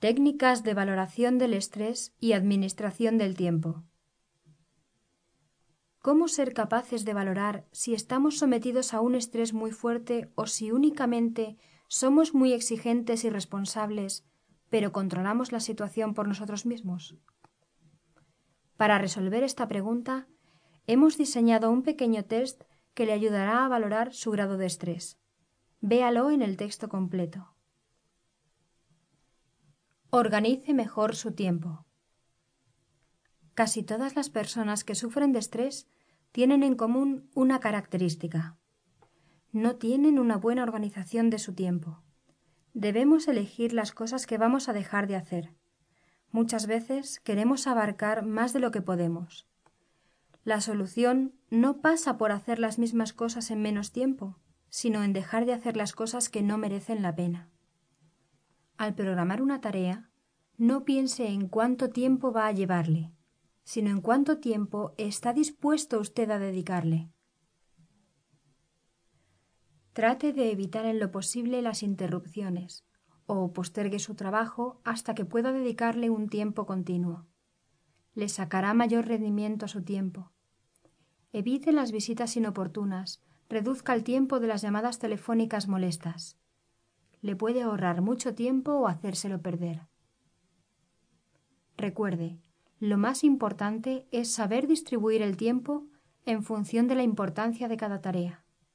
Técnicas de valoración del estrés y administración del tiempo. ¿Cómo ser capaces de valorar si estamos sometidos a un estrés muy fuerte o si únicamente somos muy exigentes y responsables, pero controlamos la situación por nosotros mismos? Para resolver esta pregunta, hemos diseñado un pequeño test que le ayudará a valorar su grado de estrés. Véalo en el texto completo. Organice mejor su tiempo. Casi todas las personas que sufren de estrés tienen en común una característica. No tienen una buena organización de su tiempo. Debemos elegir las cosas que vamos a dejar de hacer. Muchas veces queremos abarcar más de lo que podemos. La solución no pasa por hacer las mismas cosas en menos tiempo, sino en dejar de hacer las cosas que no merecen la pena. Al programar una tarea, no piense en cuánto tiempo va a llevarle, sino en cuánto tiempo está dispuesto usted a dedicarle. Trate de evitar en lo posible las interrupciones, o postergue su trabajo hasta que pueda dedicarle un tiempo continuo. Le sacará mayor rendimiento a su tiempo. Evite las visitas inoportunas, reduzca el tiempo de las llamadas telefónicas molestas. Le puede ahorrar mucho tiempo o hacérselo perder. Recuerde, lo más importante es saber distribuir el tiempo en función de la importancia de cada tarea.